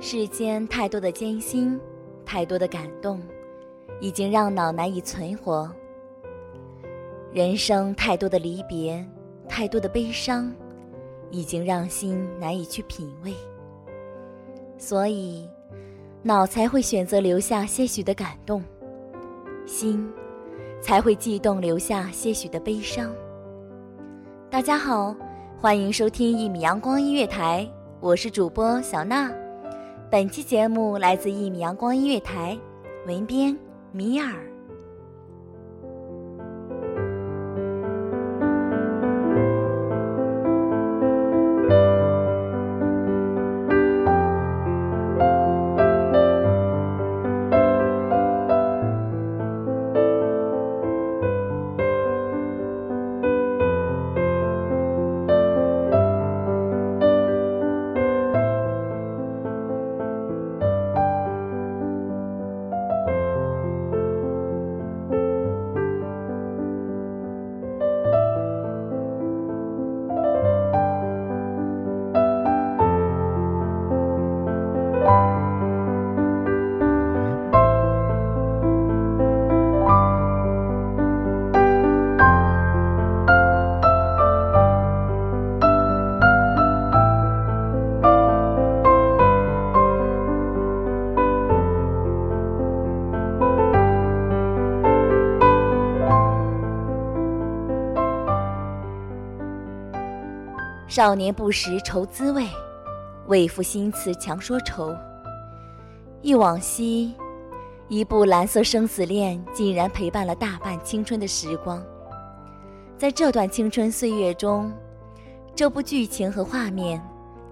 世间太多的艰辛，太多的感动，已经让脑难以存活。人生太多的离别，太多的悲伤，已经让心难以去品味。所以，脑才会选择留下些许的感动，心才会悸动留下些许的悲伤。大家好，欢迎收听一米阳光音乐台，我是主播小娜。本期节目来自一米阳光音乐台，文编米尔。少年不识愁滋味，为赋新词强说愁。忆往昔，一部蓝色生死恋竟然陪伴了大半青春的时光。在这段青春岁月中，这部剧情和画面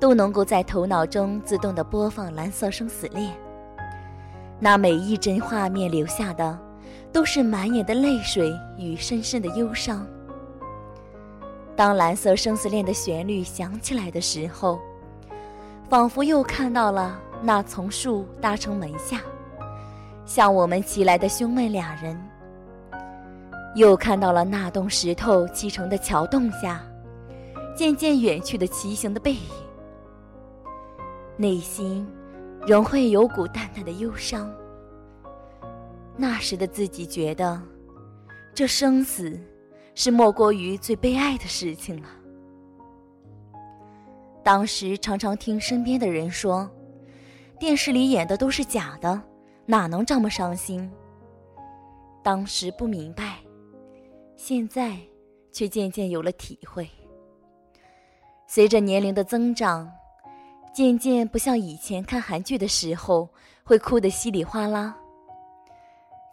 都能够在头脑中自动的播放《蓝色生死恋》。那每一帧画面留下的，都是满眼的泪水与深深的忧伤。当《蓝色生死恋》的旋律响起来的时候，仿佛又看到了那从树搭成门下，向我们袭来的兄妹俩人；又看到了那栋石头砌成的桥洞下，渐渐远去的骑行的背影。内心仍会有股淡淡的忧伤。那时的自己觉得，这生死。是莫过于最悲哀的事情了。当时常常听身边的人说，电视里演的都是假的，哪能这么伤心？当时不明白，现在却渐渐有了体会。随着年龄的增长，渐渐不像以前看韩剧的时候会哭得稀里哗啦，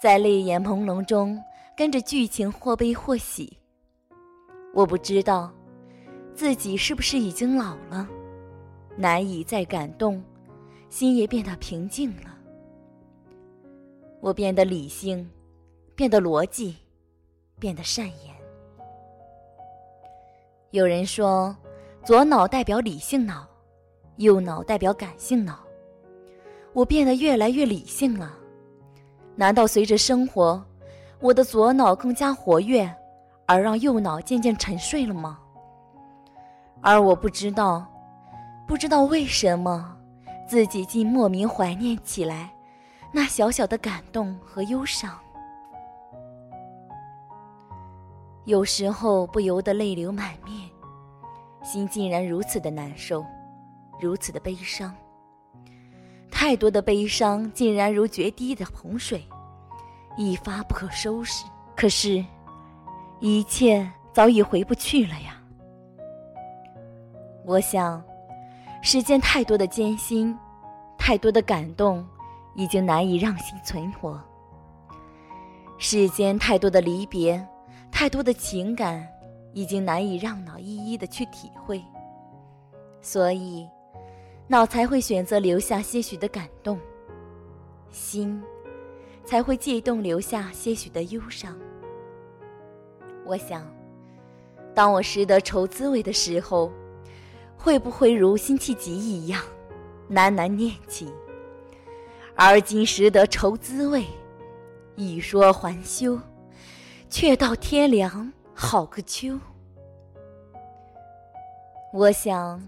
在泪眼朦胧中。跟着剧情或悲或喜，我不知道自己是不是已经老了，难以再感动，心也变得平静了。我变得理性，变得逻辑，变得善言。有人说，左脑代表理性脑，右脑代表感性脑。我变得越来越理性了。难道随着生活，我的左脑更加活跃，而让右脑渐渐沉睡了吗？而我不知道，不知道为什么，自己竟莫名怀念起来那小小的感动和忧伤。有时候不由得泪流满面，心竟然如此的难受，如此的悲伤。太多的悲伤竟然如决堤的洪水，一发不可收拾。可是，一切早已回不去了呀。我想，世间太多的艰辛，太多的感动，已经难以让心存活。世间太多的离别。太多的情感已经难以让脑一一的去体会，所以脑才会选择留下些许的感动，心才会悸动留下些许的忧伤。我想，当我识得愁滋味的时候，会不会如辛弃疾一样喃喃念起？而今识得愁滋味，欲说还休。却道天凉好个秋。我想，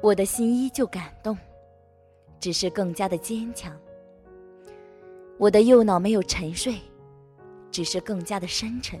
我的心依旧感动，只是更加的坚强。我的右脑没有沉睡，只是更加的深沉。